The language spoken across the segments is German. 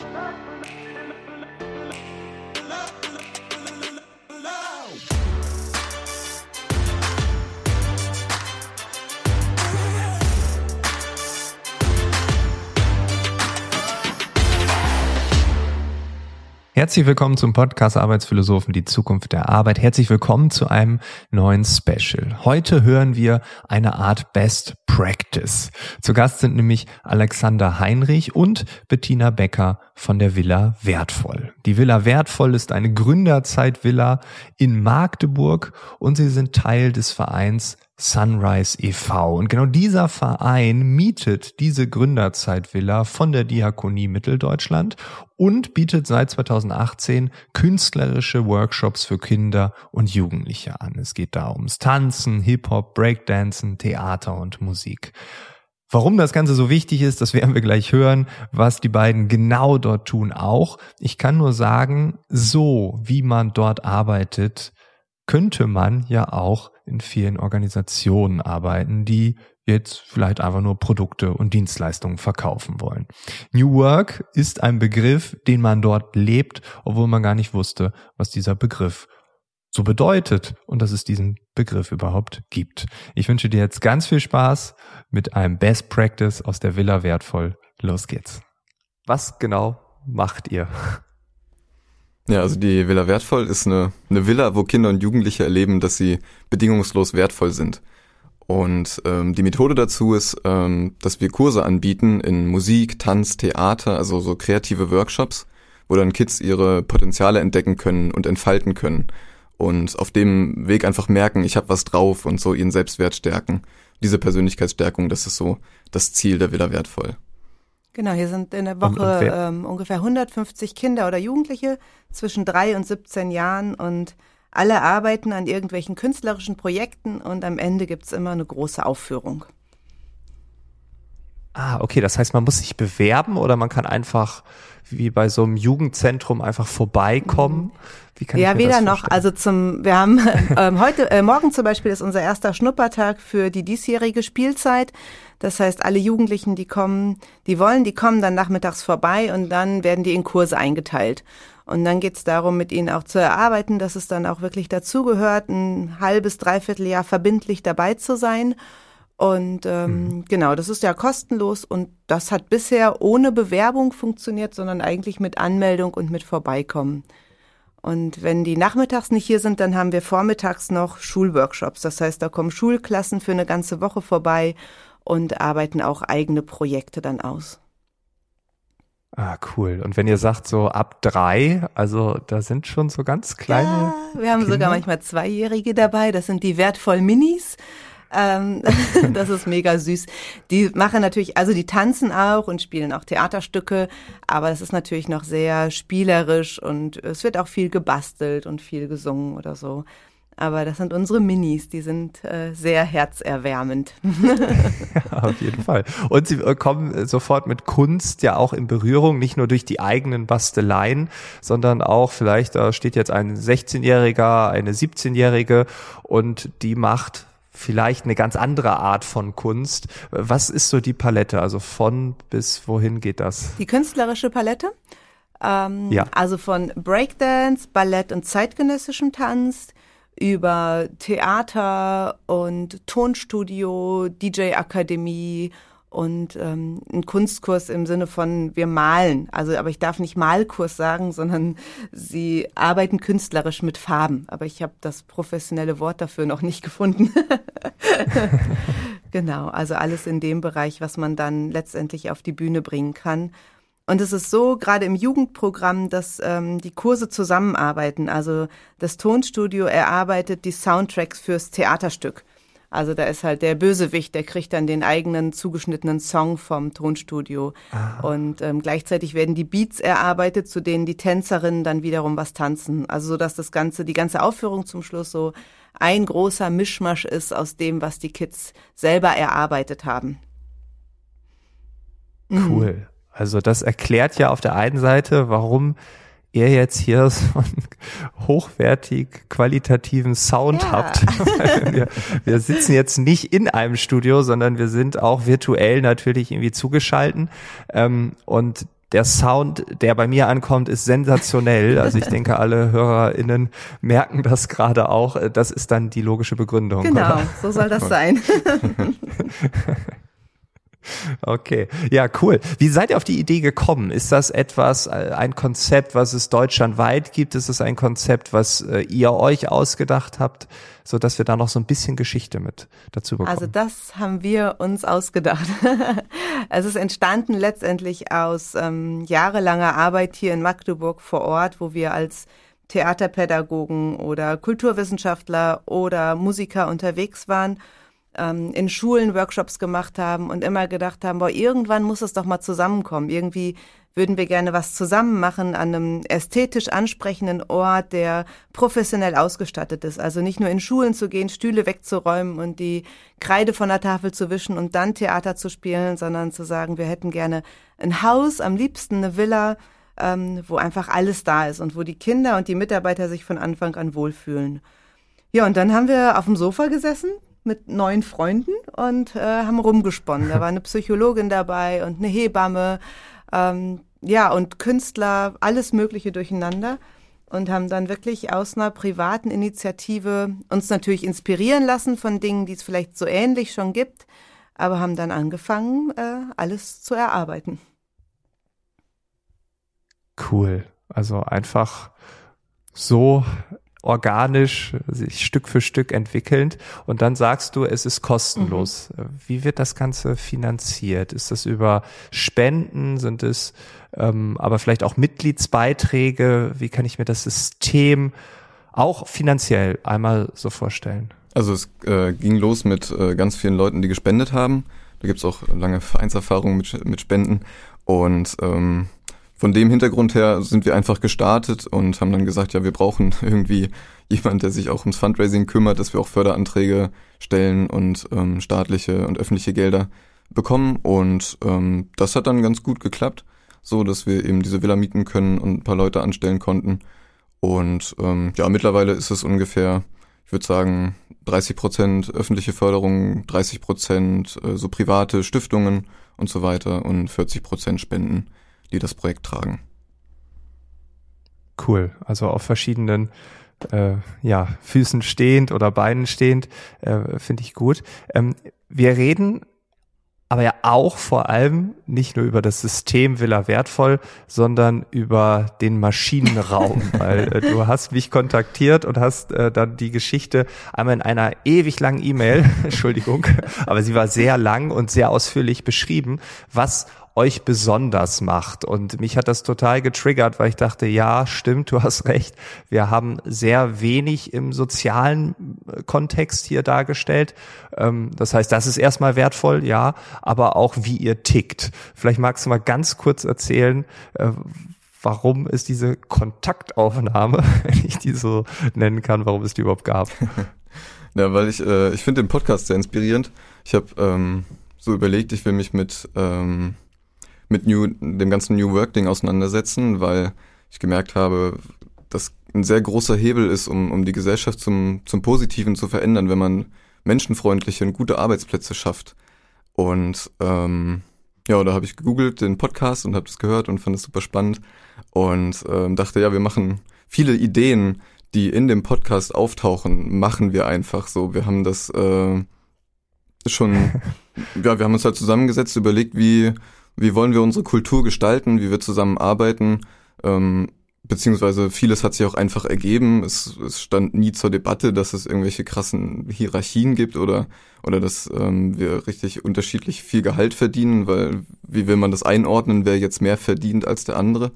Bye. Herzlich willkommen zum Podcast Arbeitsphilosophen, die Zukunft der Arbeit. Herzlich willkommen zu einem neuen Special. Heute hören wir eine Art Best Practice. Zu Gast sind nämlich Alexander Heinrich und Bettina Becker von der Villa Wertvoll. Die Villa Wertvoll ist eine Gründerzeit-Villa in Magdeburg und sie sind Teil des Vereins Sunrise e.V. Und genau dieser Verein mietet diese Gründerzeitvilla von der Diakonie Mitteldeutschland und bietet seit 2018 künstlerische Workshops für Kinder und Jugendliche an. Es geht da ums Tanzen, Hip-Hop, Breakdancen, Theater und Musik. Warum das Ganze so wichtig ist, das werden wir gleich hören, was die beiden genau dort tun auch. Ich kann nur sagen, so wie man dort arbeitet, könnte man ja auch in vielen Organisationen arbeiten, die jetzt vielleicht einfach nur Produkte und Dienstleistungen verkaufen wollen. New Work ist ein Begriff, den man dort lebt, obwohl man gar nicht wusste, was dieser Begriff so bedeutet und dass es diesen Begriff überhaupt gibt. Ich wünsche dir jetzt ganz viel Spaß mit einem Best Practice aus der Villa Wertvoll. Los geht's. Was genau macht ihr? Ja, also die Villa Wertvoll ist eine, eine Villa, wo Kinder und Jugendliche erleben, dass sie bedingungslos wertvoll sind. Und ähm, die Methode dazu ist, ähm, dass wir Kurse anbieten in Musik, Tanz, Theater, also so kreative Workshops, wo dann Kids ihre Potenziale entdecken können und entfalten können. Und auf dem Weg einfach merken, ich habe was drauf und so ihren Selbstwert stärken. Diese Persönlichkeitsstärkung, das ist so das Ziel der Villa Wertvoll. Genau, hier sind in der Woche ähm, ungefähr 150 Kinder oder Jugendliche zwischen drei und 17 Jahren und alle arbeiten an irgendwelchen künstlerischen Projekten und am Ende gibt's immer eine große Aufführung. Ah, okay, das heißt, man muss sich bewerben oder man kann einfach wie bei so einem Jugendzentrum einfach vorbeikommen? Mhm. Wie kann ja, weder noch. Also zum, wir haben ähm, heute, äh, morgen zum Beispiel ist unser erster Schnuppertag für die diesjährige Spielzeit. Das heißt, alle Jugendlichen, die kommen, die wollen, die kommen dann nachmittags vorbei und dann werden die in Kurse eingeteilt. Und dann geht's darum, mit ihnen auch zu erarbeiten, dass es dann auch wirklich dazugehört, ein halbes, dreiviertel Jahr verbindlich dabei zu sein. Und ähm, mhm. genau, das ist ja kostenlos und das hat bisher ohne Bewerbung funktioniert, sondern eigentlich mit Anmeldung und mit Vorbeikommen. Und wenn die nachmittags nicht hier sind, dann haben wir vormittags noch Schulworkshops. Das heißt, da kommen Schulklassen für eine ganze Woche vorbei und arbeiten auch eigene Projekte dann aus. Ah, cool. Und wenn ihr sagt so ab drei, also da sind schon so ganz kleine. Ja, wir haben Kinder. sogar manchmal Zweijährige dabei. Das sind die wertvoll Minis. Ähm, das ist mega süß. Die machen natürlich, also die tanzen auch und spielen auch Theaterstücke, aber es ist natürlich noch sehr spielerisch und es wird auch viel gebastelt und viel gesungen oder so. Aber das sind unsere Minis, die sind äh, sehr herzerwärmend. ja, auf jeden Fall. Und sie äh, kommen sofort mit Kunst ja auch in Berührung, nicht nur durch die eigenen Basteleien, sondern auch vielleicht, da steht jetzt ein 16-Jähriger, eine 17-Jährige und die macht vielleicht eine ganz andere Art von Kunst. Was ist so die Palette? Also von bis wohin geht das? Die künstlerische Palette? Ähm, ja. Also von Breakdance, Ballett und zeitgenössischem Tanz über Theater und Tonstudio, DJ-Akademie und ähm, ein Kunstkurs im Sinne von wir malen. Also, aber ich darf nicht Malkurs sagen, sondern sie arbeiten künstlerisch mit Farben. Aber ich habe das professionelle Wort dafür noch nicht gefunden. genau, also alles in dem Bereich, was man dann letztendlich auf die Bühne bringen kann. Und es ist so, gerade im Jugendprogramm, dass ähm, die Kurse zusammenarbeiten. Also das Tonstudio erarbeitet die Soundtracks fürs Theaterstück. Also da ist halt der Bösewicht, der kriegt dann den eigenen zugeschnittenen Song vom Tonstudio. Aha. Und ähm, gleichzeitig werden die Beats erarbeitet, zu denen die Tänzerinnen dann wiederum was tanzen. Also so, dass das Ganze, die ganze Aufführung zum Schluss so ein großer Mischmasch ist aus dem, was die Kids selber erarbeitet haben. Cool. Mhm. Also das erklärt ja auf der einen Seite, warum ihr jetzt hier so einen hochwertig qualitativen Sound ja. habt. wir, wir sitzen jetzt nicht in einem Studio, sondern wir sind auch virtuell natürlich irgendwie zugeschalten. Ähm, und der Sound, der bei mir ankommt, ist sensationell. Also ich denke, alle HörerInnen merken das gerade auch. Das ist dann die logische Begründung. Genau, oder? so soll das sein. Okay, ja, cool. Wie seid ihr auf die Idee gekommen? Ist das etwas, äh, ein Konzept, was es deutschlandweit gibt? Ist es ein Konzept, was äh, ihr euch ausgedacht habt, so dass wir da noch so ein bisschen Geschichte mit dazu bekommen? Also das haben wir uns ausgedacht. es ist entstanden letztendlich aus ähm, jahrelanger Arbeit hier in Magdeburg vor Ort, wo wir als Theaterpädagogen oder Kulturwissenschaftler oder Musiker unterwegs waren ähm, in Schulen Workshops gemacht haben und immer gedacht haben, boah, irgendwann muss es doch mal zusammenkommen. Irgendwie würden wir gerne was zusammen machen an einem ästhetisch ansprechenden Ort, der professionell ausgestattet ist. Also nicht nur in Schulen zu gehen, Stühle wegzuräumen und die Kreide von der Tafel zu wischen und dann Theater zu spielen, sondern zu sagen, wir hätten gerne ein Haus, am liebsten eine Villa, ähm, wo einfach alles da ist und wo die Kinder und die Mitarbeiter sich von Anfang an wohlfühlen. Ja, und dann haben wir auf dem Sofa gesessen, mit neun Freunden und äh, haben rumgesponnen. Da war eine Psychologin dabei und eine Hebamme, ähm, ja, und Künstler, alles Mögliche durcheinander und haben dann wirklich aus einer privaten Initiative uns natürlich inspirieren lassen von Dingen, die es vielleicht so ähnlich schon gibt, aber haben dann angefangen, äh, alles zu erarbeiten. Cool. Also einfach so organisch sich Stück für Stück entwickelnd und dann sagst du, es ist kostenlos. Mhm. Wie wird das Ganze finanziert? Ist das über Spenden? Sind es ähm, aber vielleicht auch Mitgliedsbeiträge? Wie kann ich mir das System auch finanziell einmal so vorstellen? Also es äh, ging los mit äh, ganz vielen Leuten, die gespendet haben. Da gibt's auch lange Vereinserfahrungen mit, mit Spenden und ähm, von dem Hintergrund her sind wir einfach gestartet und haben dann gesagt, ja, wir brauchen irgendwie jemand, der sich auch ums Fundraising kümmert, dass wir auch Förderanträge stellen und ähm, staatliche und öffentliche Gelder bekommen. Und ähm, das hat dann ganz gut geklappt, so dass wir eben diese Villa mieten können und ein paar Leute anstellen konnten. Und ähm, ja, mittlerweile ist es ungefähr, ich würde sagen, 30 Prozent öffentliche Förderung, 30 Prozent äh, so private Stiftungen und so weiter und 40 Prozent Spenden die das Projekt tragen. Cool. Also auf verschiedenen äh, ja, Füßen stehend oder Beinen stehend, äh, finde ich gut. Ähm, wir reden aber ja auch vor allem nicht nur über das System Villa Wertvoll, sondern über den Maschinenraum, weil äh, du hast mich kontaktiert und hast äh, dann die Geschichte einmal in einer ewig langen E-Mail, Entschuldigung, aber sie war sehr lang und sehr ausführlich beschrieben, was euch besonders macht. Und mich hat das total getriggert, weil ich dachte, ja, stimmt, du hast recht. Wir haben sehr wenig im sozialen äh, Kontext hier dargestellt. Ähm, das heißt, das ist erstmal wertvoll, ja, aber auch wie ihr tickt. Vielleicht magst du mal ganz kurz erzählen, äh, warum es diese Kontaktaufnahme, wenn ich die so nennen kann, warum es die überhaupt gab. Ja, weil ich, äh, ich finde den Podcast sehr inspirierend. Ich habe ähm, so überlegt, ich will mich mit ähm, mit New, dem ganzen New Work Ding auseinandersetzen, weil ich gemerkt habe, dass ein sehr großer Hebel ist, um, um die Gesellschaft zum, zum Positiven zu verändern, wenn man menschenfreundliche und gute Arbeitsplätze schafft. Und ähm, ja, da habe ich gegoogelt den Podcast und habe das gehört und fand es super spannend und ähm, dachte, ja, wir machen viele Ideen, die in dem Podcast auftauchen, machen wir einfach so. Wir haben das äh, schon, ja, wir haben uns halt zusammengesetzt, überlegt, wie wie wollen wir unsere Kultur gestalten, wie wir zusammenarbeiten, ähm, beziehungsweise vieles hat sich auch einfach ergeben. Es, es stand nie zur Debatte, dass es irgendwelche krassen Hierarchien gibt oder oder dass ähm, wir richtig unterschiedlich viel Gehalt verdienen, weil wie will man das einordnen, wer jetzt mehr verdient als der andere?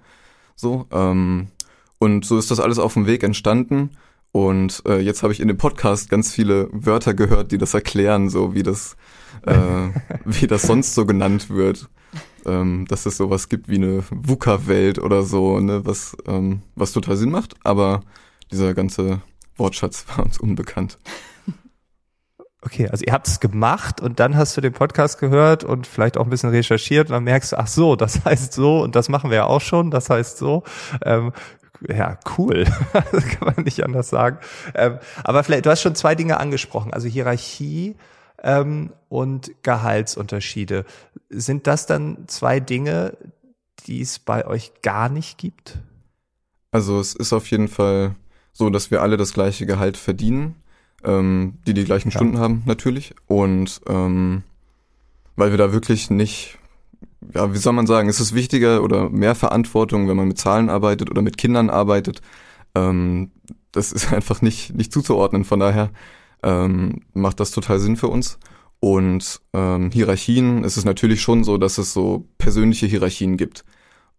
So ähm, und so ist das alles auf dem Weg entstanden. Und äh, jetzt habe ich in dem Podcast ganz viele Wörter gehört, die das erklären, so wie das, äh, wie das sonst so genannt wird ähm, dass es sowas gibt wie eine VUCA-Welt oder so, ne, was, ähm, was total Sinn macht, aber dieser ganze Wortschatz war uns unbekannt. Okay, also ihr habt es gemacht und dann hast du den Podcast gehört und vielleicht auch ein bisschen recherchiert und dann merkst du, ach so, das heißt so und das machen wir ja auch schon, das heißt so. Ähm, ja, cool. das kann man nicht anders sagen. Ähm, aber vielleicht, du hast schon zwei Dinge angesprochen, also Hierarchie ähm, und Gehaltsunterschiede. Sind das dann zwei Dinge, die es bei euch gar nicht gibt? Also es ist auf jeden Fall so, dass wir alle das gleiche Gehalt verdienen, ähm, die die gleichen ja. Stunden haben natürlich und ähm, weil wir da wirklich nicht, ja, wie soll man sagen, es ist wichtiger oder mehr Verantwortung, wenn man mit Zahlen arbeitet oder mit Kindern arbeitet. Ähm, das ist einfach nicht, nicht zuzuordnen. Von daher ähm, macht das total Sinn für uns. Und ähm, Hierarchien, es ist natürlich schon so, dass es so persönliche Hierarchien gibt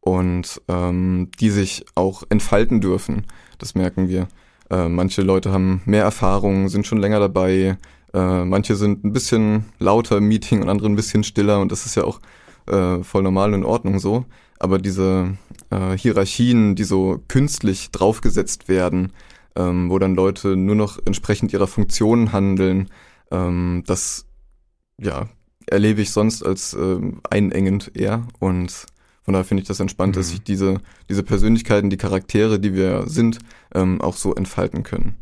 und ähm, die sich auch entfalten dürfen. Das merken wir. Äh, manche Leute haben mehr Erfahrung, sind schon länger dabei. Äh, manche sind ein bisschen lauter im Meeting und andere ein bisschen stiller und das ist ja auch äh, voll normal und in Ordnung so. Aber diese äh, Hierarchien, die so künstlich draufgesetzt werden, ähm, wo dann Leute nur noch entsprechend ihrer Funktionen handeln, ähm, das ja erlebe ich sonst als äh, einengend eher und von daher finde ich das entspannt, mhm. dass sich diese, diese Persönlichkeiten, die Charaktere, die wir sind, ähm, auch so entfalten können.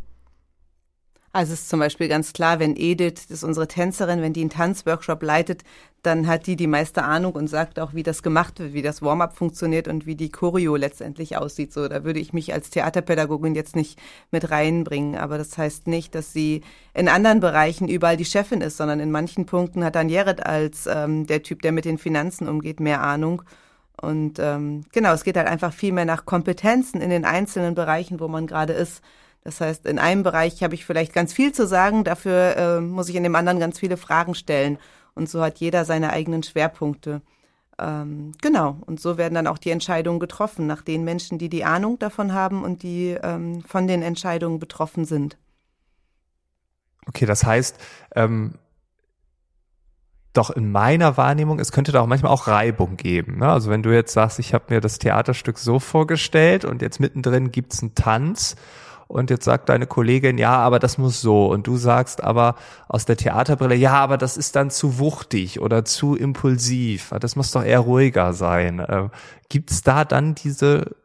Also es ist zum Beispiel ganz klar, wenn Edith, das ist unsere Tänzerin, wenn die einen Tanzworkshop leitet, dann hat die die meiste Ahnung und sagt auch, wie das gemacht wird, wie das Warm-up funktioniert und wie die Choreo letztendlich aussieht. So, da würde ich mich als Theaterpädagogin jetzt nicht mit reinbringen. Aber das heißt nicht, dass sie in anderen Bereichen überall die Chefin ist, sondern in manchen Punkten hat dann Jared als ähm, der Typ, der mit den Finanzen umgeht, mehr Ahnung. Und ähm, genau, es geht halt einfach viel mehr nach Kompetenzen in den einzelnen Bereichen, wo man gerade ist. Das heißt, in einem Bereich habe ich vielleicht ganz viel zu sagen, dafür äh, muss ich in dem anderen ganz viele Fragen stellen. Und so hat jeder seine eigenen Schwerpunkte. Ähm, genau, und so werden dann auch die Entscheidungen getroffen nach den Menschen, die die Ahnung davon haben und die ähm, von den Entscheidungen betroffen sind. Okay, das heißt, ähm, doch in meiner Wahrnehmung, es könnte da auch manchmal auch Reibung geben. Ne? Also wenn du jetzt sagst, ich habe mir das Theaterstück so vorgestellt und jetzt mittendrin gibt's einen Tanz und jetzt sagt deine Kollegin, ja, aber das muss so. Und du sagst aber aus der Theaterbrille, ja, aber das ist dann zu wuchtig oder zu impulsiv. Das muss doch eher ruhiger sein. Äh, Gibt da dann diese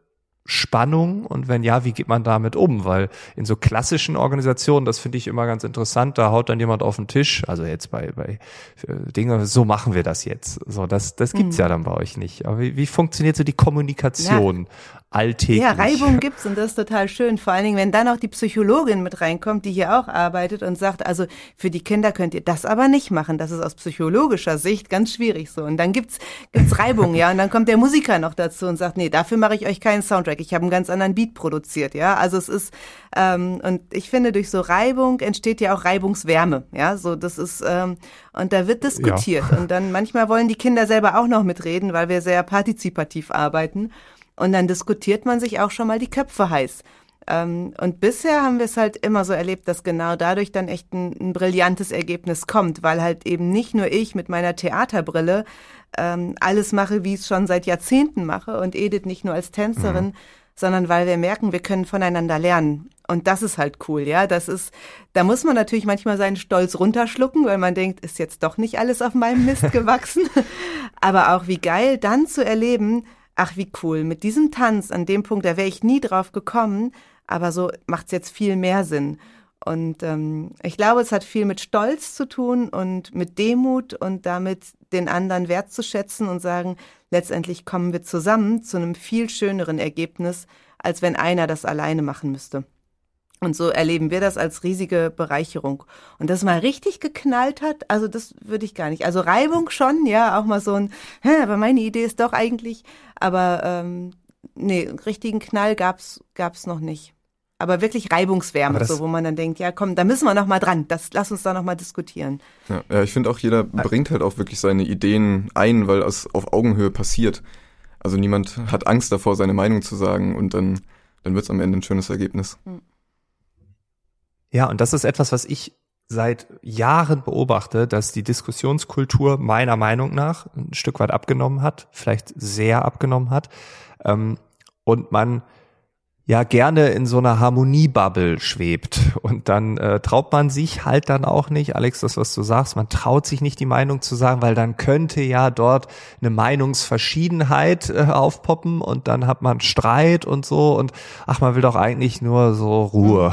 Spannung und wenn ja, wie geht man damit um? Weil in so klassischen Organisationen, das finde ich immer ganz interessant, da haut dann jemand auf den Tisch, also jetzt bei, bei äh, Dinge, so machen wir das jetzt. So, das, das gibt's mhm. ja dann bei euch nicht. Aber wie, wie funktioniert so die Kommunikation alltäglich. Ja, Reibung gibt's und das ist total schön. Vor allen Dingen, wenn dann auch die Psychologin mit reinkommt, die hier auch arbeitet und sagt, also für die Kinder könnt ihr das aber nicht machen. Das ist aus psychologischer Sicht ganz schwierig so. Und dann gibt's gibt's Reibung, ja. Und dann kommt der Musiker noch dazu und sagt, nee, dafür mache ich euch keinen Soundtrack. Ich habe einen ganz anderen Beat produziert, ja. Also es ist ähm, und ich finde, durch so Reibung entsteht ja auch Reibungswärme, ja. So das ist ähm, und da wird diskutiert ja. und dann manchmal wollen die Kinder selber auch noch mitreden, weil wir sehr partizipativ arbeiten. Und dann diskutiert man sich auch schon mal die Köpfe heiß. Ähm, und bisher haben wir es halt immer so erlebt, dass genau dadurch dann echt ein, ein brillantes Ergebnis kommt, weil halt eben nicht nur ich mit meiner Theaterbrille ähm, alles mache, wie ich es schon seit Jahrzehnten mache und Edith nicht nur als Tänzerin, mhm. sondern weil wir merken, wir können voneinander lernen. Und das ist halt cool, ja. Das ist, da muss man natürlich manchmal seinen Stolz runterschlucken, weil man denkt, ist jetzt doch nicht alles auf meinem Mist gewachsen. Aber auch wie geil, dann zu erleben, ach wie cool, mit diesem Tanz an dem Punkt, da wäre ich nie drauf gekommen, aber so macht es jetzt viel mehr Sinn. Und ähm, ich glaube, es hat viel mit Stolz zu tun und mit Demut und damit den anderen wertzuschätzen und sagen, letztendlich kommen wir zusammen zu einem viel schöneren Ergebnis, als wenn einer das alleine machen müsste. Und so erleben wir das als riesige Bereicherung. Und dass mal richtig geknallt hat, also das würde ich gar nicht. Also Reibung schon, ja, auch mal so ein, hä, aber meine Idee ist doch eigentlich, aber ähm, nee, richtigen Knall gab's gab's noch nicht. Aber wirklich Reibungswärme, so wo man dann denkt, ja, komm, da müssen wir noch mal dran. Das lass uns da noch mal diskutieren. Ja, ja ich finde auch jeder bringt halt auch wirklich seine Ideen ein, weil es auf Augenhöhe passiert. Also niemand hat Angst davor, seine Meinung zu sagen und dann dann wird's am Ende ein schönes Ergebnis. Mhm. Ja, und das ist etwas, was ich seit Jahren beobachte, dass die Diskussionskultur meiner Meinung nach ein Stück weit abgenommen hat, vielleicht sehr abgenommen hat. Ähm, und man ja gerne in so einer Harmoniebubble schwebt. Und dann äh, traut man sich halt dann auch nicht, Alex, das, was du sagst, man traut sich nicht die Meinung zu sagen, weil dann könnte ja dort eine Meinungsverschiedenheit äh, aufpoppen und dann hat man Streit und so und ach, man will doch eigentlich nur so Ruhe.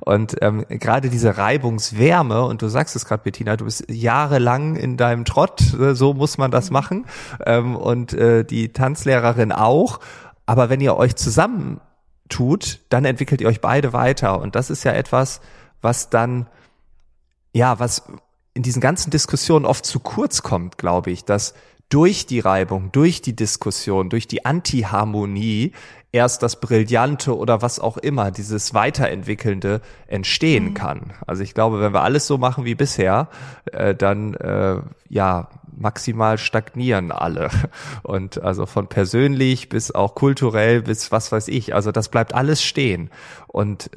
Und ähm, gerade diese Reibungswärme, und du sagst es gerade, Bettina, du bist jahrelang in deinem Trott, äh, so muss man das machen. Ähm, und äh, die Tanzlehrerin auch. Aber wenn ihr euch zusammen tut, dann entwickelt ihr euch beide weiter. Und das ist ja etwas, was dann, ja, was in diesen ganzen Diskussionen oft zu kurz kommt, glaube ich, dass durch die Reibung, durch die Diskussion, durch die Antiharmonie erst das Brillante oder was auch immer, dieses Weiterentwickelnde entstehen mhm. kann. Also ich glaube, wenn wir alles so machen wie bisher, äh, dann äh, ja maximal stagnieren alle. Und also von persönlich bis auch kulturell bis was weiß ich. Also das bleibt alles stehen. Und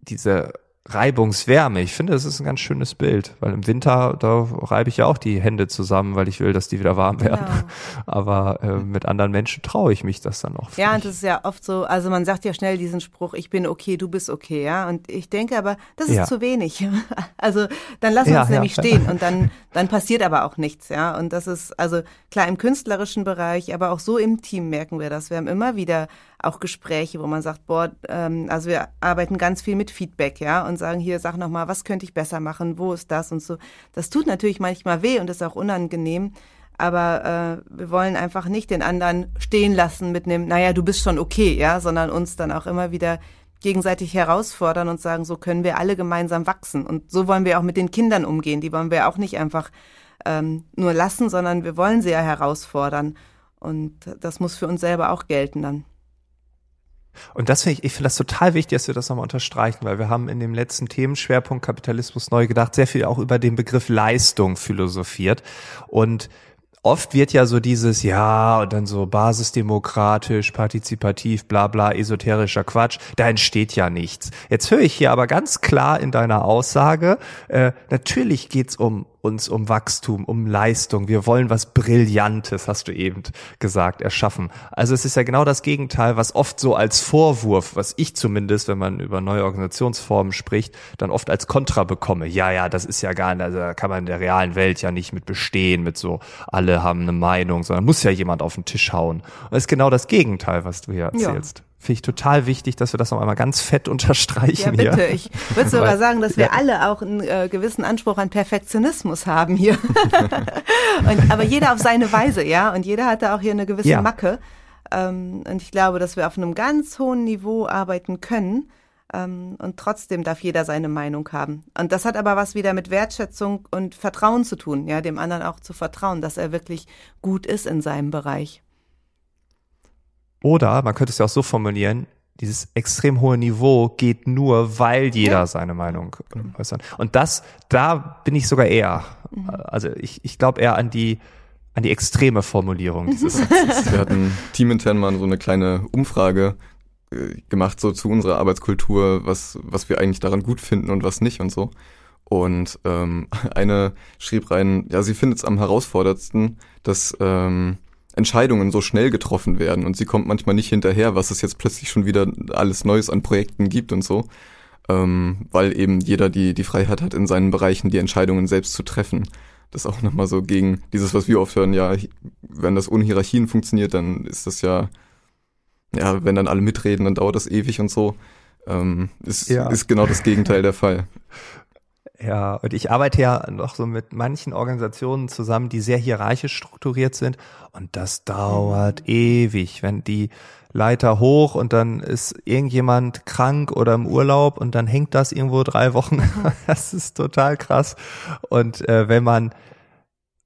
diese Reibungswärme. Ich finde, das ist ein ganz schönes Bild, weil im Winter, da reibe ich ja auch die Hände zusammen, weil ich will, dass die wieder warm werden. Genau. Aber äh, mit anderen Menschen traue ich mich das dann auch. Ja, und das ist ja oft so, also man sagt ja schnell diesen Spruch, ich bin okay, du bist okay, ja. Und ich denke aber, das ist ja. zu wenig. Also dann lass uns ja, nämlich ja. stehen und dann, dann passiert aber auch nichts, ja. Und das ist, also klar, im künstlerischen Bereich, aber auch so im Team merken wir das. Wir haben immer wieder auch Gespräche, wo man sagt, boah, ähm, also wir arbeiten ganz viel mit Feedback, ja, und sagen hier, sag nochmal, was könnte ich besser machen, wo ist das und so. Das tut natürlich manchmal weh und ist auch unangenehm, aber äh, wir wollen einfach nicht den anderen stehen lassen mit einem, naja, du bist schon okay, ja, sondern uns dann auch immer wieder gegenseitig herausfordern und sagen, so können wir alle gemeinsam wachsen. Und so wollen wir auch mit den Kindern umgehen. Die wollen wir auch nicht einfach ähm, nur lassen, sondern wir wollen sie ja herausfordern. Und das muss für uns selber auch gelten dann. Und das finde ich, ich finde das total wichtig, dass wir das nochmal unterstreichen, weil wir haben in dem letzten Themenschwerpunkt Kapitalismus neu gedacht sehr viel auch über den Begriff Leistung philosophiert. Und oft wird ja so dieses, ja, und dann so basisdemokratisch, partizipativ, bla bla, esoterischer Quatsch, da entsteht ja nichts. Jetzt höre ich hier aber ganz klar in deiner Aussage, äh, natürlich geht's um uns um Wachstum, um Leistung. Wir wollen was Brillantes, hast du eben gesagt, erschaffen. Also es ist ja genau das Gegenteil, was oft so als Vorwurf, was ich zumindest, wenn man über neue Organisationsformen spricht, dann oft als Kontra bekomme. Ja, ja, das ist ja gar nicht, also da kann man in der realen Welt ja nicht mit bestehen, mit so, alle haben eine Meinung, sondern muss ja jemand auf den Tisch hauen. Und das ist genau das Gegenteil, was du hier erzählst. Ja. Finde ich total wichtig, dass wir das noch einmal ganz fett unterstreichen. Ja, bitte. Hier. Ich würde sogar sagen, dass wir ja. alle auch einen äh, gewissen Anspruch an Perfektionismus haben hier. und, aber jeder auf seine Weise, ja. Und jeder hat da auch hier eine gewisse ja. Macke. Ähm, und ich glaube, dass wir auf einem ganz hohen Niveau arbeiten können. Ähm, und trotzdem darf jeder seine Meinung haben. Und das hat aber was wieder mit Wertschätzung und Vertrauen zu tun, ja, dem anderen auch zu vertrauen, dass er wirklich gut ist in seinem Bereich. Oder man könnte es ja auch so formulieren, dieses extrem hohe Niveau geht nur, weil jeder ja. seine Meinung äußert. Und das, da bin ich sogar eher, mhm. also ich, ich glaube eher an die, an die extreme Formulierung dieses Satzes. Wir hatten teamintern mal so eine kleine Umfrage äh, gemacht, so zu unserer Arbeitskultur, was, was wir eigentlich daran gut finden und was nicht und so. Und ähm, eine schrieb rein, ja, sie findet es am herausforderndsten, dass ähm, Entscheidungen so schnell getroffen werden und sie kommt manchmal nicht hinterher, was es jetzt plötzlich schon wieder alles Neues an Projekten gibt und so, ähm, weil eben jeder die, die Freiheit hat, in seinen Bereichen die Entscheidungen selbst zu treffen. Das ist auch nochmal so gegen dieses, was wir oft hören, ja, wenn das ohne Hierarchien funktioniert, dann ist das ja, ja, wenn dann alle mitreden, dann dauert das ewig und so. Ähm, ist, ja. ist genau das Gegenteil der Fall. Ja, und ich arbeite ja noch so mit manchen Organisationen zusammen, die sehr hierarchisch strukturiert sind. Und das dauert mhm. ewig, wenn die Leiter hoch und dann ist irgendjemand krank oder im Urlaub und dann hängt das irgendwo drei Wochen. Mhm. das ist total krass. Und äh, wenn man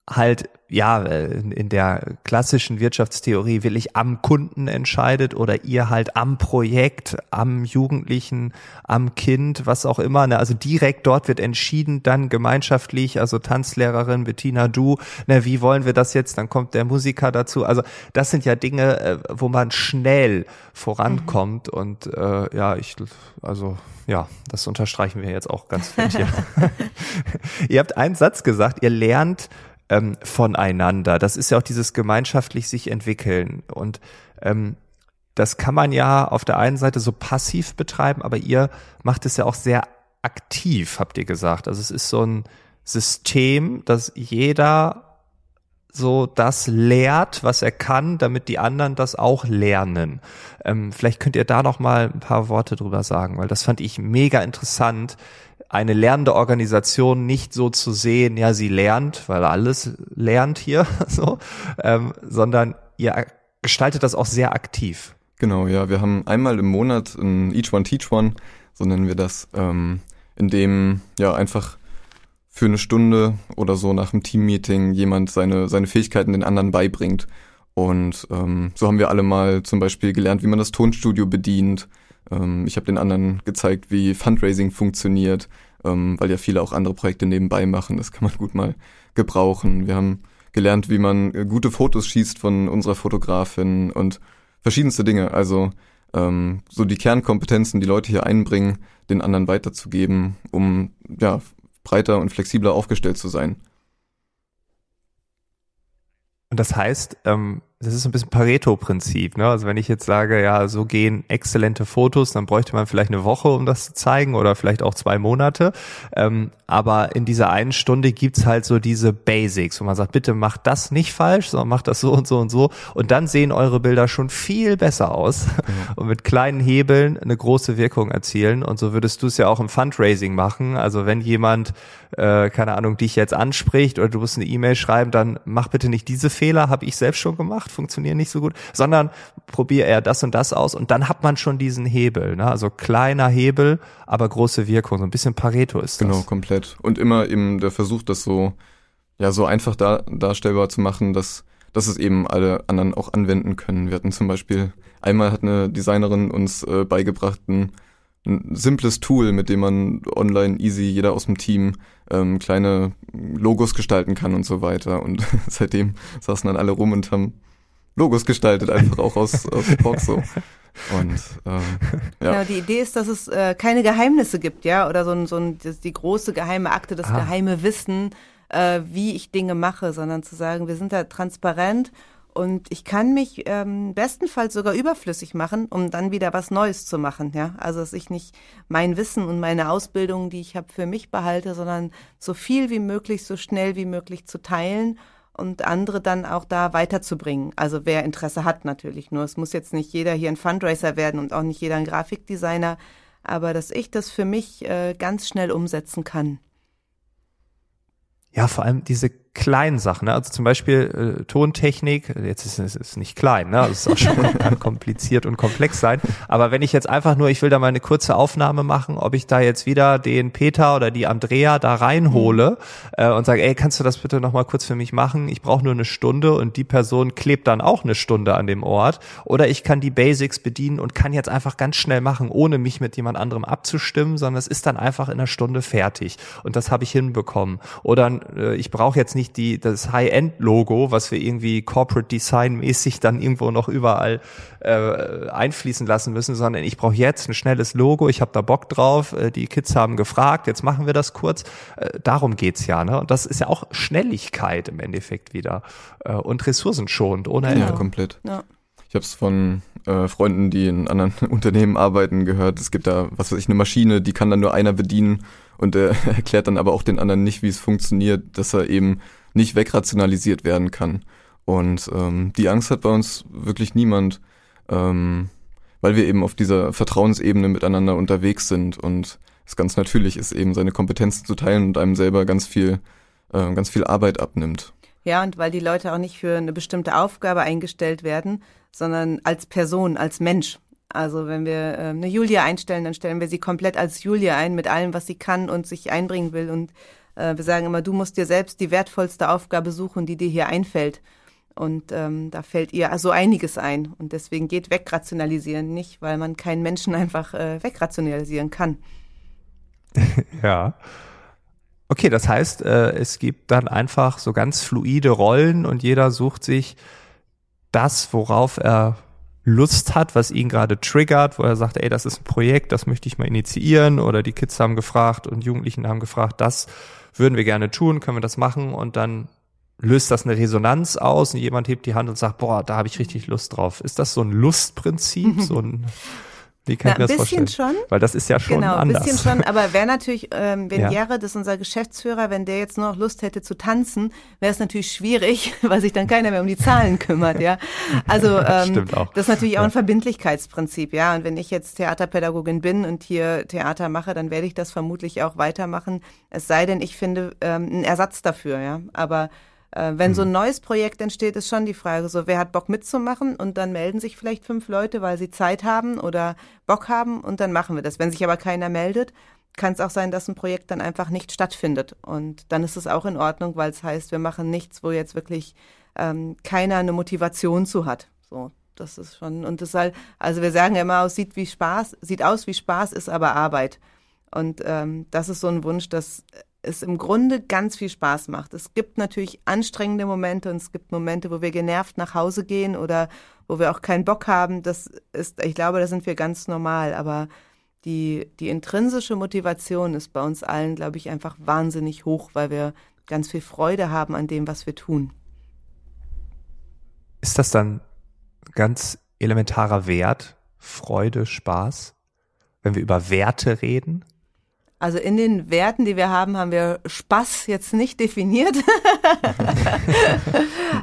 halt ja, in der klassischen Wirtschaftstheorie will ich am Kunden entscheidet oder ihr halt am Projekt, am Jugendlichen, am Kind, was auch immer. Ne? Also direkt dort wird entschieden, dann gemeinschaftlich, also Tanzlehrerin Bettina, du, ne, wie wollen wir das jetzt? Dann kommt der Musiker dazu. Also das sind ja Dinge, äh, wo man schnell vorankommt mhm. und äh, ja, ich, also ja, das unterstreichen wir jetzt auch ganz fett hier. ihr habt einen Satz gesagt, ihr lernt ähm, voneinander. Das ist ja auch dieses gemeinschaftlich sich entwickeln. Und ähm, das kann man ja auf der einen Seite so passiv betreiben, aber ihr macht es ja auch sehr aktiv, habt ihr gesagt. Also es ist so ein System, dass jeder so das lehrt, was er kann, damit die anderen das auch lernen. Ähm, vielleicht könnt ihr da noch mal ein paar Worte drüber sagen, weil das fand ich mega interessant, eine lernende Organisation nicht so zu sehen, ja, sie lernt, weil alles lernt hier, so, ähm, sondern ihr gestaltet das auch sehr aktiv. Genau, ja, wir haben einmal im Monat ein Each One Teach One, so nennen wir das, ähm, in dem ja einfach für eine Stunde oder so nach einem Teammeeting jemand seine, seine Fähigkeiten den anderen beibringt. Und ähm, so haben wir alle mal zum Beispiel gelernt, wie man das Tonstudio bedient. Ähm, ich habe den anderen gezeigt, wie Fundraising funktioniert, ähm, weil ja viele auch andere Projekte nebenbei machen. Das kann man gut mal gebrauchen. Wir haben gelernt, wie man äh, gute Fotos schießt von unserer Fotografin und verschiedenste Dinge. Also ähm, so die Kernkompetenzen, die Leute hier einbringen, den anderen weiterzugeben, um ja breiter und flexibler aufgestellt zu sein. Und das heißt, ähm, das ist so ein bisschen Pareto-Prinzip. Ne? Also wenn ich jetzt sage, ja, so gehen exzellente Fotos, dann bräuchte man vielleicht eine Woche, um das zu zeigen oder vielleicht auch zwei Monate. Ähm, aber in dieser einen Stunde gibt's halt so diese Basics, wo man sagt, bitte macht das nicht falsch, sondern macht das so und so und so. Und dann sehen eure Bilder schon viel besser aus mhm. und mit kleinen Hebeln eine große Wirkung erzielen. Und so würdest du es ja auch im Fundraising machen. Also wenn jemand, äh, keine Ahnung, dich jetzt anspricht oder du musst eine E-Mail schreiben, dann mach bitte nicht diese Fehler, habe ich selbst schon gemacht macht, funktionieren nicht so gut, sondern probiere eher das und das aus und dann hat man schon diesen Hebel. Ne? Also kleiner Hebel, aber große Wirkung. So ein bisschen Pareto ist das. Genau, komplett. Und immer eben der Versuch, das so, ja, so einfach dar darstellbar zu machen, dass, dass es eben alle anderen auch anwenden können. Wir hatten zum Beispiel, einmal hat eine Designerin uns äh, beigebracht, ein, ein simples Tool, mit dem man online easy, jeder aus dem Team, ähm, kleine Logos gestalten kann und so weiter. Und seitdem saßen dann alle rum und haben Logos gestaltet, einfach auch aus, aus Box so. Und ähm, ja. Genau, die Idee ist, dass es äh, keine Geheimnisse gibt, ja, oder so ein, so ein die große geheime Akte, das ah. geheime Wissen, äh, wie ich Dinge mache, sondern zu sagen, wir sind da transparent und ich kann mich ähm, bestenfalls sogar überflüssig machen, um dann wieder was Neues zu machen, ja. Also dass ich nicht mein Wissen und meine Ausbildung, die ich habe, für mich behalte, sondern so viel wie möglich, so schnell wie möglich zu teilen und andere dann auch da weiterzubringen. Also wer Interesse hat natürlich nur. Es muss jetzt nicht jeder hier ein Fundraiser werden und auch nicht jeder ein Grafikdesigner, aber dass ich das für mich äh, ganz schnell umsetzen kann. Ja, vor allem diese kleinen Sachen, ne? also zum Beispiel äh, Tontechnik, jetzt ist es ist nicht klein, ne? Also es ist auch schon kann kompliziert und komplex sein, aber wenn ich jetzt einfach nur, ich will da mal eine kurze Aufnahme machen, ob ich da jetzt wieder den Peter oder die Andrea da reinhole äh, und sage, ey, kannst du das bitte noch mal kurz für mich machen? Ich brauche nur eine Stunde und die Person klebt dann auch eine Stunde an dem Ort oder ich kann die Basics bedienen und kann jetzt einfach ganz schnell machen, ohne mich mit jemand anderem abzustimmen, sondern es ist dann einfach in einer Stunde fertig und das habe ich hinbekommen oder äh, ich brauche jetzt nicht nicht die, das High-End-Logo, was wir irgendwie Corporate Design-mäßig dann irgendwo noch überall äh, einfließen lassen müssen, sondern ich brauche jetzt ein schnelles Logo, ich habe da Bock drauf, äh, die Kids haben gefragt, jetzt machen wir das kurz. Äh, darum geht's ja, ne? Und das ist ja auch Schnelligkeit im Endeffekt wieder äh, und ressourcenschonend, ohne Ende. Ja, komplett. Ja. Ich habe es von äh, Freunden, die in anderen Unternehmen arbeiten, gehört. Es gibt da, was weiß ich, eine Maschine, die kann dann nur einer bedienen und er erklärt dann aber auch den anderen nicht, wie es funktioniert, dass er eben nicht wegrationalisiert werden kann. Und ähm, die Angst hat bei uns wirklich niemand, ähm, weil wir eben auf dieser Vertrauensebene miteinander unterwegs sind und es ganz natürlich ist, eben seine Kompetenzen zu teilen und einem selber ganz viel, äh, ganz viel Arbeit abnimmt. Ja, und weil die Leute auch nicht für eine bestimmte Aufgabe eingestellt werden, sondern als Person, als Mensch. Also wenn wir äh, eine Julia einstellen, dann stellen wir sie komplett als Julia ein, mit allem, was sie kann und sich einbringen will und äh, wir sagen immer, du musst dir selbst die wertvollste Aufgabe suchen, die dir hier einfällt. Und ähm, da fällt ihr also einiges ein. Und deswegen geht wegrationalisieren nicht, weil man keinen Menschen einfach äh, wegrationalisieren kann. ja. Okay, das heißt, äh, es gibt dann einfach so ganz fluide Rollen und jeder sucht sich das, worauf er Lust hat, was ihn gerade triggert, wo er sagt, ey, das ist ein Projekt, das möchte ich mal initiieren. Oder die Kids haben gefragt und Jugendlichen haben gefragt, das würden wir gerne tun, können wir das machen? Und dann löst das eine Resonanz aus und jemand hebt die Hand und sagt, boah, da habe ich richtig Lust drauf. Ist das so ein Lustprinzip, so ein wie kann Na, ich mir das ein bisschen vorstellen? schon. Weil das ist ja schon genau, anders. ein bisschen schon, aber wäre natürlich, ähm, wenn Ja. Jared ist unser Geschäftsführer, wenn der jetzt nur noch Lust hätte zu tanzen, wäre es natürlich schwierig, weil sich dann keiner mehr um die Zahlen kümmert, ja. Also ähm, Stimmt auch. das ist natürlich auch ein Verbindlichkeitsprinzip, ja. Und wenn ich jetzt Theaterpädagogin bin und hier Theater mache, dann werde ich das vermutlich auch weitermachen. Es sei denn, ich finde ähm, einen Ersatz dafür, ja. Aber äh, wenn Mhm. so ein neues Projekt entsteht, ist schon die Frage, so wer hat Bock mitzumachen und dann melden sich vielleicht fünf Leute, weil sie Zeit haben oder Bock haben und dann machen wir das. Wenn sich aber keiner meldet, kann es auch sein, dass ein Projekt dann einfach nicht stattfindet und dann ist es auch in Ordnung, weil es heißt, wir machen nichts, wo jetzt wirklich ähm, keiner eine Motivation zu hat. So, das ist schon und das halt, also wir sagen ja immer, es sieht wie Spaß, sieht aus wie Spaß, ist aber Arbeit. Und ähm, das ist so ein Wunsch, dass es im Grunde ganz viel Spaß macht. Es gibt natürlich anstrengende Momente und es gibt Momente, wo wir genervt nach Hause gehen oder wo wir auch keinen Bock haben. Das ist, ich glaube, da sind wir ganz normal. Aber die, die intrinsische Motivation ist bei uns allen, glaube ich, einfach wahnsinnig hoch, weil wir ganz viel Freude haben an dem, was wir tun. Ist das dann ganz elementarer Wert, Freude, Spaß, wenn wir über Werte reden? Also in den Werten, die wir haben, haben wir Spaß jetzt nicht definiert,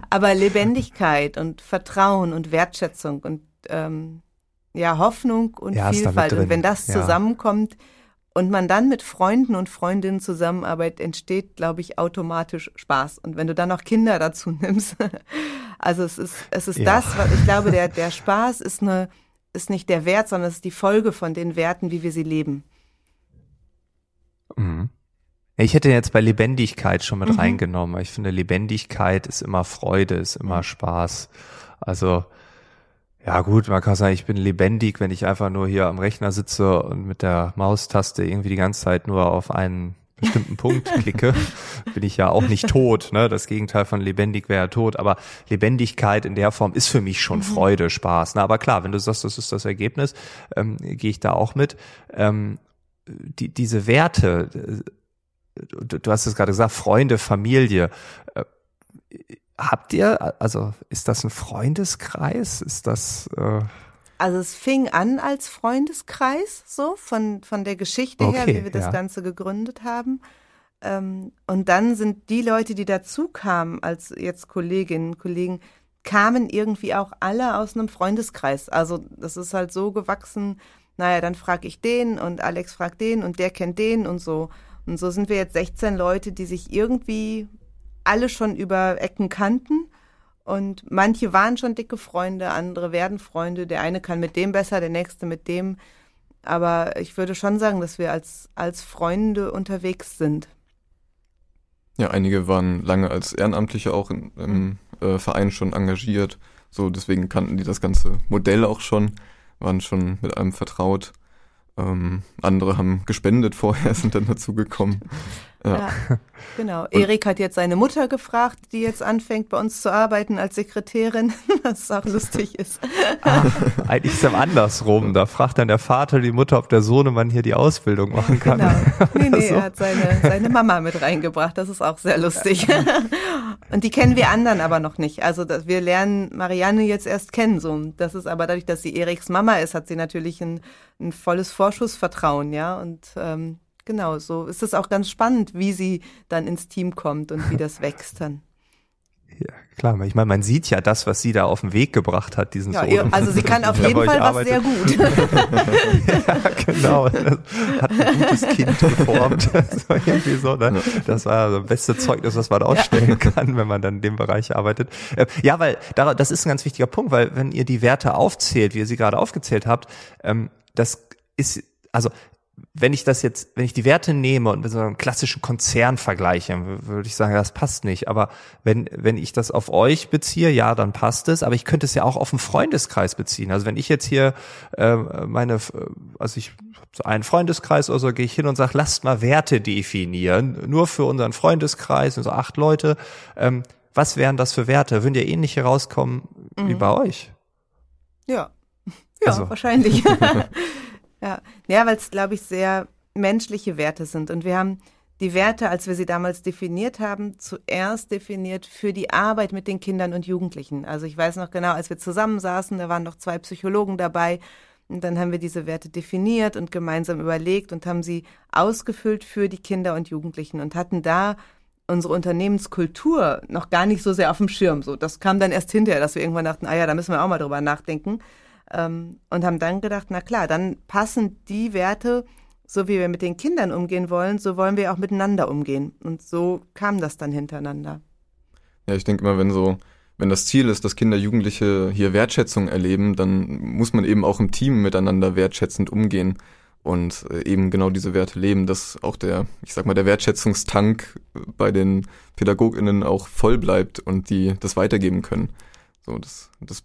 aber Lebendigkeit und Vertrauen und Wertschätzung und ähm, ja Hoffnung und Ja, Vielfalt. Und wenn das Ja. zusammenkommt und man dann mit Freunden und Freundinnen zusammenarbeitet, entsteht, glaube ich, automatisch Spaß. Und wenn du dann noch Kinder dazu nimmst, also es ist es ist Ja. das, was ich glaube, der der Spaß ist eine ist nicht der Wert, sondern es ist die Folge von den Werten, wie wir sie leben. Mhm. Ich hätte jetzt bei Lebendigkeit schon mit Mhm. reingenommen. Ich finde, Lebendigkeit ist immer Freude, ist Mhm. immer Spaß. Also, ja gut, man kann sagen, ich bin lebendig, wenn ich einfach nur hier am Rechner sitze und mit der Maustaste irgendwie die ganze Zeit nur auf einen bestimmten Punkt klicke, bin ich ja auch nicht tot. Ne? Das Gegenteil von lebendig wäre ja tot. Aber Lebendigkeit in der Form ist für mich Mhm. schon Freude, Spaß. Ne? Aber klar, wenn du sagst, das ist das Ergebnis, ähm, gehe ich da auch mit. Ähm, die, diese Werte, du, du hast es gerade gesagt, Freunde, Familie. Äh, Habt ihr, also ist das ein Freundeskreis? Ist das äh, Also es fing an als Freundeskreis, so von, von der Geschichte her, Okay, wie wir das ja. Ganze gegründet haben. Ähm, und dann sind die Leute, die dazu kamen, als jetzt Kolleginnen und Kollegen, kamen irgendwie auch alle aus einem Freundeskreis. Also das ist halt so gewachsen, naja, dann frage ich den und Alex fragt den und der kennt den und so. Und so sind wir jetzt 16 Leute, die sich irgendwie alle schon über Ecken kannten. Und manche waren schon dicke Freunde, andere werden Freunde. Der eine kann mit dem besser, der nächste mit dem. Aber ich würde schon sagen, dass wir als, als Freunde unterwegs sind. Ja, einige waren lange als Ehrenamtliche auch in, im äh, Verein schon engagiert. So, deswegen kannten die das ganze Modell auch schon, waren schon mit allem vertraut. Ähm, andere haben gespendet vorher, sind dann dazugekommen. Ja. Ja, genau. Erik hat jetzt seine Mutter gefragt, die jetzt anfängt, bei uns zu arbeiten als Sekretärin, was auch lustig ist. ah, eigentlich ist es andersrum. Da fragt dann der Vater die Mutter, ob der Sohnemann hier die Ausbildung machen kann. Genau. Nee, nee, So. er hat seine, seine Mama mit reingebracht. Das ist auch sehr lustig. Und die kennen wir anderen aber noch nicht. Also wir lernen Marianne jetzt erst kennen. So. Das ist aber dadurch, dass sie Eriks Mama ist, hat sie natürlich ein, ein volles Vorschussvertrauen, ja. Und ähm, genau, so ist es auch ganz spannend, wie sie dann ins Team kommt und wie das wächst dann. Ja, klar. Ich meine, man sieht ja das, was sie da auf den Weg gebracht hat, diesen Ja, Sohn. also sie kann auf jeden Fall was sehr gut. ja, genau. Hat ein gutes Kind geformt. Das war irgendwie so, ne? Das war das beste Zeugnis, was man ausstellen kann, wenn man dann in dem Bereich arbeitet. Äh, Ja, weil da- das ist ein ganz wichtiger Punkt, weil wenn ihr die Werte aufzählt, wie ihr sie gerade aufgezählt habt, ähm, das ist, also wenn ich das jetzt, wenn ich die Werte nehme und mit so einem klassischen Konzern vergleiche, würde ich sagen, das passt nicht. Aber wenn, wenn ich das auf euch beziehe, ja, dann passt es. Aber ich könnte es ja auch auf einen Freundeskreis beziehen. Also wenn ich jetzt hier äh, meine, also ich so einen Freundeskreis oder so, gehe ich hin und sage, lasst mal Werte definieren, nur für unseren Freundeskreis, so acht Leute. Ähm, was wären das für Werte? Würden ja ähnliche rauskommen wie bei euch? Ja, ja, Also. wahrscheinlich. ja, ja weil es, glaube ich, sehr menschliche Werte sind. Und wir haben die Werte, als wir sie damals definiert haben, zuerst definiert für die Arbeit mit den Kindern und Jugendlichen. Also ich weiß noch genau, als wir zusammensaßen, da waren noch zwei Psychologen dabei. Und dann haben wir diese Werte definiert und gemeinsam überlegt und haben sie ausgefüllt für die Kinder und Jugendlichen und hatten da unsere Unternehmenskultur noch gar nicht so sehr auf dem Schirm. So, das kam dann erst hinterher, dass wir irgendwann dachten, ah ja, da müssen wir auch mal drüber nachdenken. Ähm, und haben dann gedacht, na klar, dann passen die Werte so wie wir mit den Kindern umgehen wollen, so wollen wir auch miteinander umgehen. Und so kam das dann hintereinander. Ja, ich denke immer, wenn so, wenn das Ziel ist, dass Kinder, Jugendliche hier Wertschätzung erleben, dann muss man eben auch im Team miteinander wertschätzend umgehen und äh, eben genau diese Werte leben, dass auch der, ich sag mal, der Wertschätzungstank bei den PädagogInnen auch voll bleibt und die das weitergeben können. So, das, das,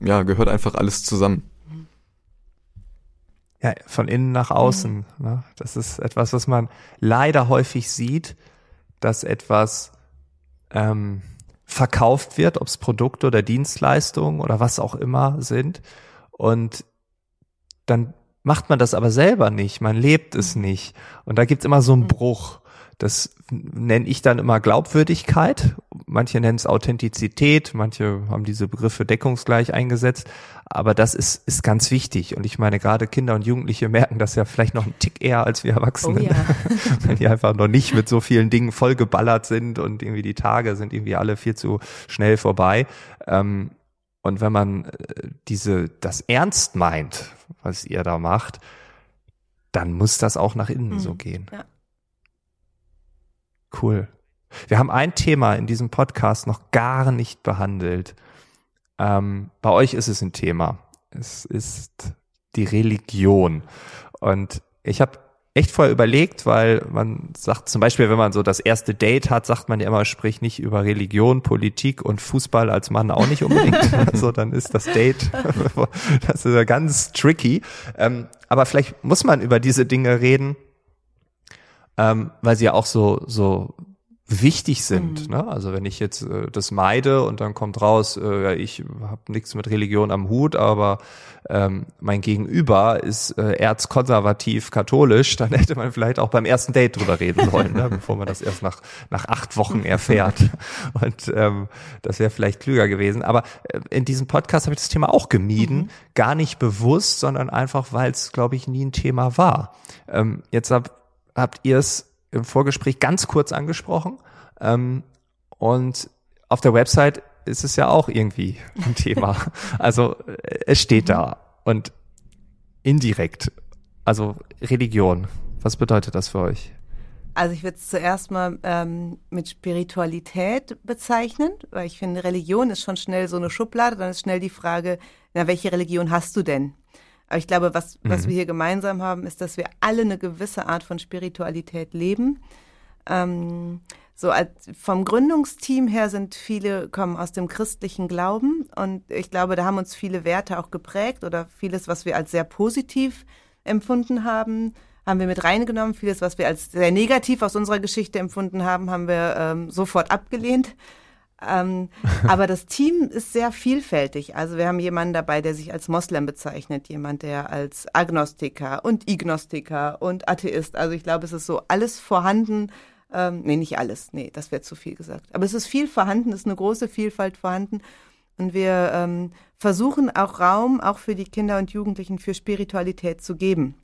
ja, gehört einfach alles zusammen. Ja, von innen nach außen. Mhm. Ne? Das ist etwas, was man leider häufig sieht, dass etwas ähm, verkauft wird, ob es Produkte oder Dienstleistungen oder was auch immer sind. Und dann macht man das aber selber nicht, man lebt es nicht. Und da gibt's immer so einen mhm. Bruch. Das nenne ich dann immer Glaubwürdigkeit. Manche nennen es Authentizität, manche haben diese Begriffe deckungsgleich eingesetzt. Aber das ist, ist ganz wichtig. Und ich meine, gerade Kinder und Jugendliche merken das ja vielleicht noch einen Tick eher als wir Erwachsenen. Oh ja. Wenn die einfach noch nicht mit so vielen Dingen vollgeballert sind und irgendwie die Tage sind irgendwie alle viel zu schnell vorbei. Ähm, und wenn man äh, diese, das ernst meint, was ihr da macht, dann muss das auch nach innen mhm. so gehen. Ja. Cool. Wir haben ein Thema in diesem Podcast noch gar nicht behandelt. Ähm, bei euch ist es ein Thema. Es ist die Religion. Und ich habe echt vorher überlegt, weil man sagt zum Beispiel, wenn man so das erste Date hat, sagt man ja immer, sprich nicht über Religion, Politik und Fußball als Mann auch nicht unbedingt. also dann ist das Date, das ist ja ganz tricky. Ähm, aber vielleicht muss man über diese Dinge reden, ähm, weil sie ja auch so, so wichtig sind. Mhm. Ne? Also wenn ich jetzt äh, das meide und dann kommt raus, äh, ja, ich habe nichts mit Religion am Hut, aber ähm, mein Gegenüber ist äh, erzkonservativ katholisch, dann hätte man vielleicht auch beim ersten Date drüber reden sollen, ne? bevor man das erst nach, nach acht Wochen erfährt. Und ähm, das wäre vielleicht klüger gewesen. Aber äh, in diesem Podcast habe ich das Thema auch gemieden, mhm. gar nicht bewusst, sondern einfach, weil es, glaube ich, nie ein Thema war. Ähm, jetzt hab, habt ihr es im Vorgespräch ganz kurz angesprochen. Ähm, und auf der Website ist es ja auch irgendwie ein Thema. Also äh, es steht da und indirekt. Also Religion. Was bedeutet das für euch? Also ich würde es zuerst mal ähm, mit Spiritualität bezeichnen, weil ich finde, Religion ist schon schnell so eine Schublade. Dann ist schnell die Frage, na, welche Religion hast du denn? Aber ich glaube, was, was mhm. wir hier gemeinsam haben, ist, dass wir alle eine gewisse Art von Spiritualität leben. Ähm, so als vom Gründungsteam her sind viele kommen aus dem christlichen Glauben und ich glaube, da haben uns viele Werte auch geprägt oder vieles, was wir als sehr positiv empfunden haben, haben wir mit reingenommen. Vieles, was wir als sehr negativ aus unserer Geschichte empfunden haben, haben wir ähm, sofort abgelehnt. Ähm, aber das Team ist sehr vielfältig. Also wir haben jemanden dabei, der sich als Moslem bezeichnet, jemand, der als Agnostiker und Ignostiker und Atheist. Also ich glaube, es ist so alles vorhanden. Ähm, nee, nicht alles. Nee, das wäre zu viel gesagt. Aber es ist viel vorhanden, es ist eine große Vielfalt vorhanden. Und wir ähm, versuchen auch Raum, auch für die Kinder und Jugendlichen, für Spiritualität zu geben.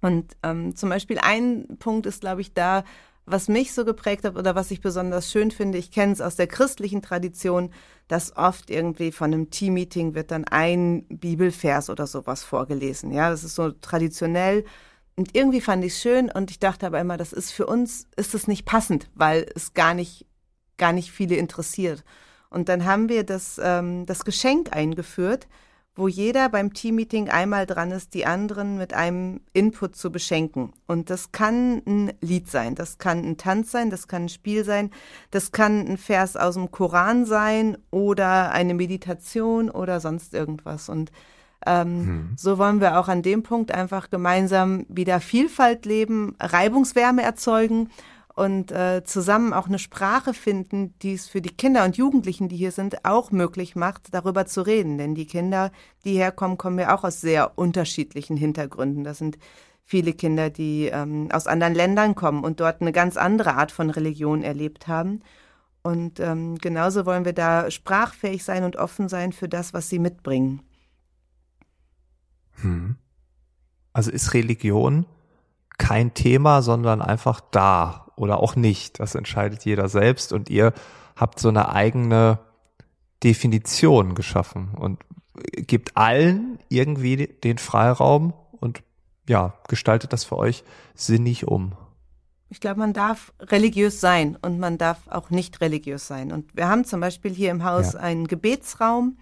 Und ähm, zum Beispiel ein Punkt ist, glaube ich, da, was mich so geprägt hat oder was ich besonders schön finde, ich kenne es aus der christlichen Tradition, dass oft irgendwie von einem Teammeeting wird dann ein Bibelvers oder sowas vorgelesen. Ja, das ist so traditionell. Und irgendwie fand ich es schön und ich dachte aber immer, das ist für uns, ist es nicht passend, weil es gar nicht, gar nicht viele interessiert. Und dann haben wir das, ähm, das Geschenk eingeführt, wo jeder beim Teammeeting einmal dran ist, die anderen mit einem Input zu beschenken. Und das kann ein Lied sein, das kann ein Tanz sein, das kann ein Spiel sein, das kann ein Vers aus dem Koran sein oder eine Meditation oder sonst irgendwas. Und ähm, hm. so wollen wir auch an dem Punkt einfach gemeinsam wieder Vielfalt leben, Reibungswärme erzeugen und äh, zusammen auch eine Sprache finden, die es für die Kinder und Jugendlichen, die hier sind, auch möglich macht, darüber zu reden. Denn die Kinder, die herkommen, kommen ja auch aus sehr unterschiedlichen Hintergründen. Das sind viele Kinder, die ähm, aus anderen Ländern kommen und dort eine ganz andere Art von Religion erlebt haben. Und ähm, genauso wollen wir da sprachfähig sein und offen sein für das, was sie mitbringen. Hm. Also ist Religion kein Thema, sondern einfach da oder auch nicht. Das entscheidet jeder selbst und ihr habt so eine eigene Definition geschaffen und gibt allen irgendwie den Freiraum und ja, gestaltet das für euch sinnig um. Ich glaube, man darf religiös sein und man darf auch nicht religiös sein. Und wir haben zum Beispiel hier im Haus ja. einen Gebetsraum,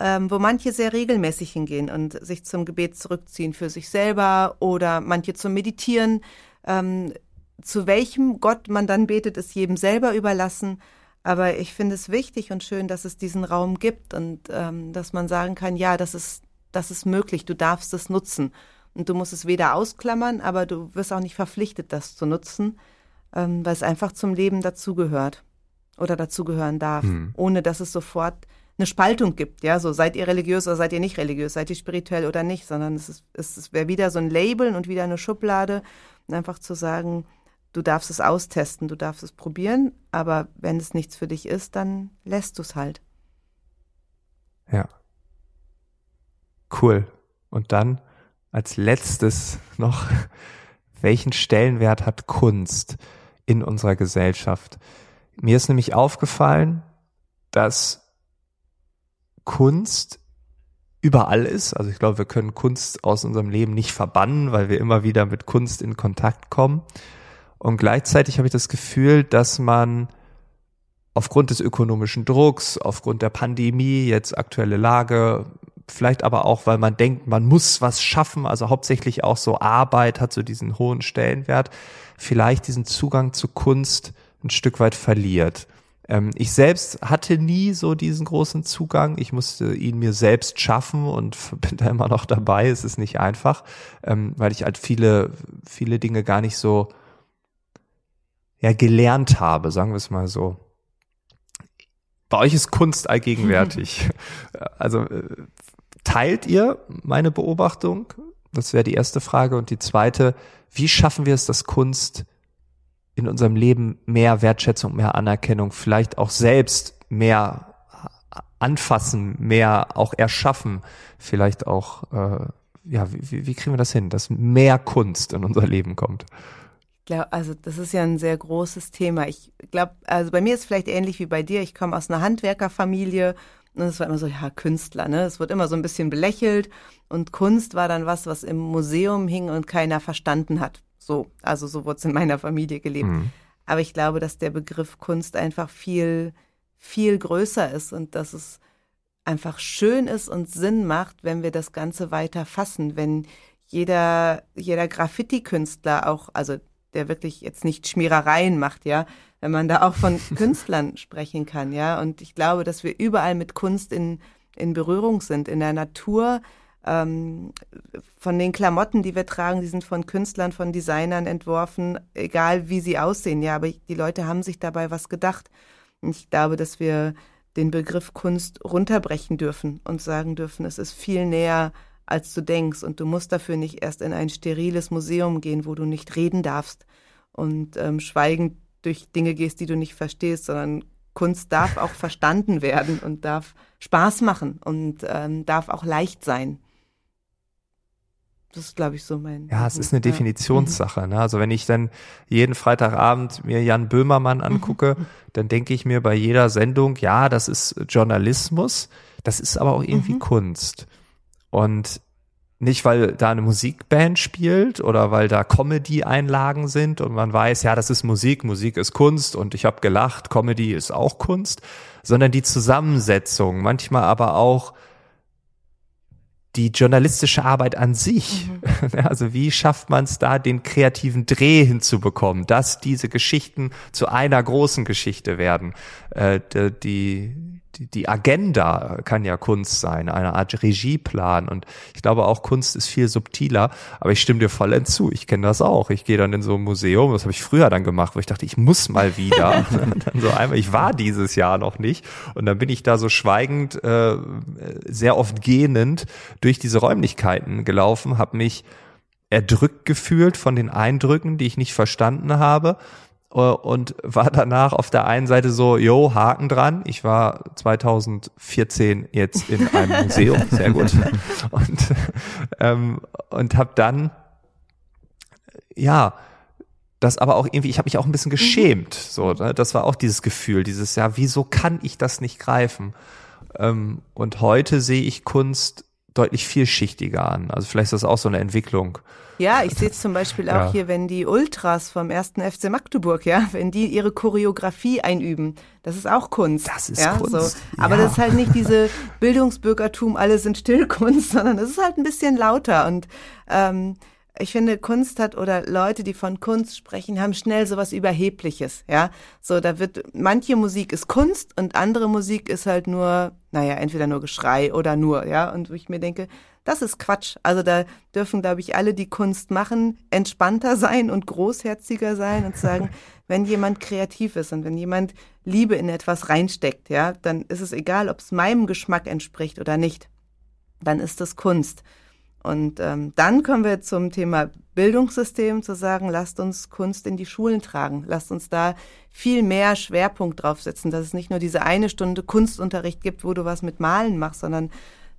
ähm, wo manche sehr regelmäßig hingehen und sich zum Gebet zurückziehen für sich selber oder manche zum Meditieren. Ähm, zu welchem Gott man dann betet, ist jedem selber überlassen. Aber ich finde es wichtig und schön, dass es diesen Raum gibt und ähm, dass man sagen kann, ja, das ist, das ist möglich, du darfst es nutzen. Und du musst es weder ausklammern, aber du wirst auch nicht verpflichtet, das zu nutzen, ähm, weil es einfach zum Leben dazugehört oder dazugehören darf, hm. ohne dass es sofort eine Spaltung gibt, ja, so seid ihr religiös oder seid ihr nicht religiös, seid ihr spirituell oder nicht, sondern es ist, es wäre wieder so ein Label und wieder eine Schublade und einfach zu sagen, du darfst es austesten, du darfst es probieren, aber wenn es nichts für dich ist, dann lässt du es halt. Ja. Cool. Und dann als letztes noch, welchen Stellenwert hat Kunst in unserer Gesellschaft? Mir ist nämlich aufgefallen, dass Kunst überall ist. Also ich glaube, wir können Kunst aus unserem Leben nicht verbannen, weil wir immer wieder mit Kunst in Kontakt kommen. Und gleichzeitig habe ich das Gefühl, dass man aufgrund des ökonomischen Drucks, aufgrund der Pandemie, jetzt aktuelle Lage, vielleicht aber auch, weil man denkt, man muss was schaffen, also hauptsächlich auch so Arbeit hat so diesen hohen Stellenwert, vielleicht diesen Zugang zu Kunst ein Stück weit verliert. Ähm, ich selbst hatte nie so diesen großen Zugang. Ich musste ihn mir selbst schaffen und bin da immer noch dabei. Es ist nicht einfach, ähm, weil ich halt viele, viele Dinge gar nicht so ja, gelernt habe, sagen wir es mal so. Bei euch ist Kunst allgegenwärtig. also äh, teilt ihr meine Beobachtung? Das wäre die erste Frage. Und die zweite, wie schaffen wir es, dass Kunst in unserem Leben mehr Wertschätzung, mehr Anerkennung, vielleicht auch selbst mehr anfassen, mehr auch erschaffen, vielleicht auch, äh, ja, wie, wie kriegen wir das hin, dass mehr Kunst in unser Leben kommt? Glaube, also das ist ja ein sehr großes Thema. Ich glaube, also bei mir ist es vielleicht ähnlich wie bei dir. Ich komme aus einer Handwerkerfamilie und es war immer so, ja, Künstler, ne? Es wird immer so ein bisschen belächelt und Kunst war dann was, was im Museum hing und keiner verstanden hat. So, also so wurde es in meiner Familie gelebt. Mhm. Aber ich glaube, dass der Begriff Kunst einfach viel, viel größer ist und dass es einfach schön ist und Sinn macht, wenn wir das Ganze weiter fassen, wenn jeder, jeder Graffiti-Künstler auch, also der wirklich jetzt nicht Schmierereien macht, ja, wenn man da auch von Künstlern sprechen kann, ja. Und ich glaube, dass wir überall mit Kunst in, in Berührung sind, in der Natur. Ähm, von den Klamotten, die wir tragen, die sind von Künstlern, von Designern entworfen, egal wie sie aussehen, ja, aber die Leute haben sich dabei was gedacht. Und ich glaube, dass wir den Begriff Kunst runterbrechen dürfen und sagen dürfen, es ist viel näher als du denkst. Und du musst dafür nicht erst in ein steriles Museum gehen, wo du nicht reden darfst und ähm, schweigend durch Dinge gehst, die du nicht verstehst, sondern Kunst darf auch verstanden werden und darf Spaß machen und ähm, darf auch leicht sein. Das ist, glaube ich, so mein. Ja, es ist eine Definitionssache. Ne? Also wenn ich dann jeden Freitagabend mir Jan Böhmermann mhm. angucke, dann denke ich mir bei jeder Sendung, ja, das ist Journalismus, das ist aber auch irgendwie mhm. Kunst. Und nicht, weil da eine Musikband spielt oder weil da Comedy-Einlagen sind und man weiß, ja, das ist Musik, Musik ist Kunst und ich habe gelacht, Comedy ist auch Kunst, sondern die Zusammensetzung, manchmal aber auch die journalistische Arbeit an sich. Mhm. Also wie schafft man es da, den kreativen Dreh hinzubekommen, dass diese Geschichten zu einer großen Geschichte werden? Äh, die, die, die Agenda kann ja Kunst sein, eine Art Regieplan. Und ich glaube auch Kunst ist viel subtiler. Aber ich stimme dir vollends zu. Ich kenne das auch. Ich gehe dann in so ein Museum, das habe ich früher dann gemacht, wo ich dachte, ich muss mal wieder. dann so einmal, ich war dieses Jahr noch nicht. Und dann bin ich da so schweigend, äh, sehr oft gähnend durch diese Räumlichkeiten gelaufen, habe mich erdrückt gefühlt von den Eindrücken, die ich nicht verstanden habe und war danach auf der einen Seite so, yo, Haken dran. Ich war 2014 jetzt in einem Museum, sehr gut. Und, ähm, und habe dann, ja, das aber auch irgendwie, ich habe mich auch ein bisschen geschämt. So, ne? das war auch dieses Gefühl, dieses, ja, wieso kann ich das nicht greifen? Ähm, und heute sehe ich Kunst deutlich vielschichtiger an. Also vielleicht ist das auch so eine Entwicklung. Ja, ich sehe es zum Beispiel auch ja. hier, wenn die Ultras vom ersten FC Magdeburg, ja, wenn die ihre Choreografie einüben, das ist auch Kunst. Das ist ja, Kunst. So. Aber ja. das ist halt nicht diese Bildungsbürgertum, alle sind Stillkunst, sondern das ist halt ein bisschen lauter und ähm, ich finde, Kunst hat oder Leute, die von Kunst sprechen, haben schnell sowas Überhebliches, ja. So, da wird, manche Musik ist Kunst und andere Musik ist halt nur, naja, entweder nur Geschrei oder nur, ja. Und wo ich mir denke, das ist Quatsch. Also da dürfen, glaube ich, alle, die Kunst machen, entspannter sein und großherziger sein und sagen, wenn jemand kreativ ist und wenn jemand Liebe in etwas reinsteckt, ja, dann ist es egal, ob es meinem Geschmack entspricht oder nicht. Dann ist das Kunst. Und ähm, dann kommen wir zum Thema Bildungssystem zu sagen, lasst uns Kunst in die Schulen tragen, lasst uns da viel mehr Schwerpunkt draufsetzen, dass es nicht nur diese eine Stunde Kunstunterricht gibt, wo du was mit Malen machst, sondern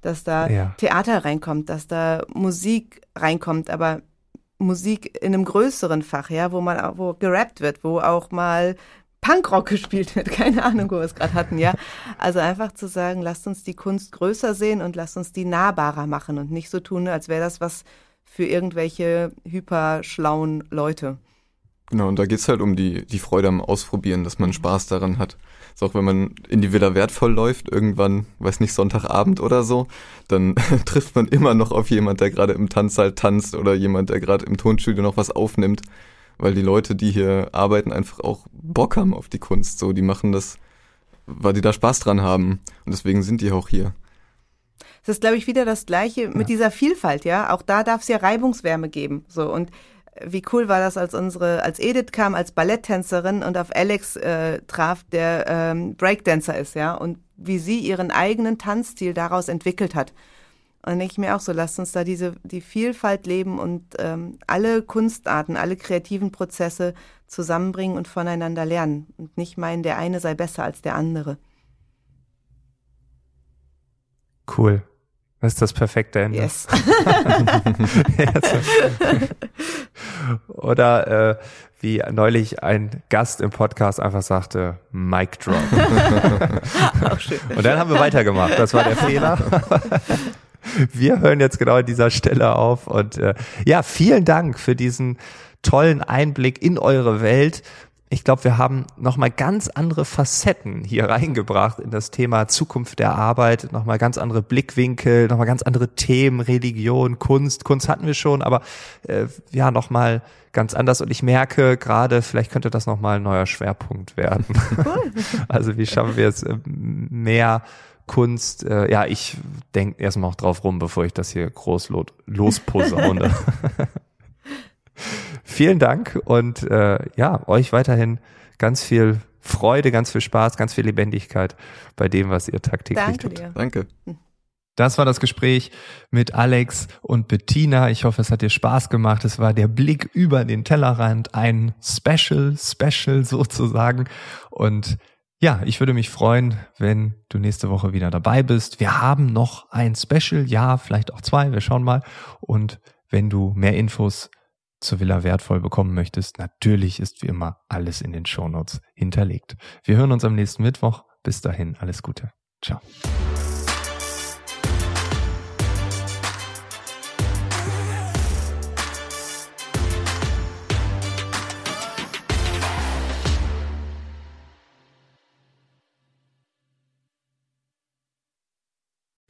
dass da ja. Theater reinkommt, dass da Musik reinkommt, aber Musik in einem größeren Fach, ja, wo man wo gerappt wird, wo auch mal Punkrock gespielt wird, keine Ahnung, wo wir es gerade hatten, ja. Also einfach zu sagen, lasst uns die Kunst größer sehen und lasst uns die nahbarer machen und nicht so tun, als wäre das was für irgendwelche hyperschlauen Leute. Genau, und da geht's halt um die, die Freude am Ausprobieren, dass man. Spaß daran hat. Ist auch wenn man in die Villa wertvoll läuft, irgendwann, weiß nicht, Sonntagabend oder so, dann trifft man immer noch auf jemand, der gerade im Tanzsaal tanzt oder jemand, der gerade im Tonstudio noch was aufnimmt weil die Leute, die hier arbeiten, einfach auch Bock haben auf die Kunst. So, die machen das, weil die da Spaß dran haben. Und deswegen sind die auch hier. Das ist, glaube ich, wieder das Gleiche mit dieser Vielfalt, ja. Auch da darf es ja Reibungswärme geben. So und wie cool war das, als unsere, als Edith kam als Balletttänzerin und auf Alex äh, traf, der ähm, Breakdancer ist, ja, und wie sie ihren eigenen Tanzstil daraus entwickelt hat. Und dann denke ich mir auch so, lasst uns da diese, die Vielfalt leben und ähm, alle Kunstarten, alle kreativen Prozesse zusammenbringen und voneinander lernen und nicht meinen, der eine sei besser als der andere. Cool. Das ist das perfekte Ende. Yes. Oder äh, wie neulich ein Gast im Podcast einfach sagte, Mic Drop. Und dann haben wir weitergemacht. Das war der Fehler. Wir hören jetzt genau an dieser Stelle auf. Und äh, ja, vielen Dank für diesen tollen Einblick in eure Welt. Ich glaube, wir haben nochmal ganz andere Facetten hier reingebracht in das Thema Zukunft der Arbeit, nochmal ganz andere Blickwinkel, nochmal ganz andere Themen, Religion, Kunst. Kunst hatten wir schon, aber äh, ja, nochmal ganz anders. Und ich merke gerade, vielleicht könnte das nochmal ein neuer Schwerpunkt werden. Cool. also wie schaffen wir es, äh, mehr Kunst, äh, ja, ich denke erstmal auch drauf rum, bevor ich das hier groß losposaune. Vielen Dank und äh, ja, euch weiterhin ganz viel Freude, ganz viel Spaß, ganz viel Lebendigkeit bei dem, was ihr tagtäglich Danke tut. Dir. Danke. Das war das Gespräch mit Alex und Bettina. Ich hoffe, es hat dir Spaß gemacht. Es war der Blick über den Tellerrand, ein Special, Special sozusagen. Und ja, ich würde mich freuen, wenn du nächste Woche wieder dabei bist. Wir haben noch ein Special, ja, vielleicht auch zwei, wir schauen mal. Und wenn du mehr Infos zur Villa wertvoll bekommen möchtest, natürlich ist wie immer alles in den Shownotes hinterlegt. Wir hören uns am nächsten Mittwoch. Bis dahin, alles Gute. Ciao.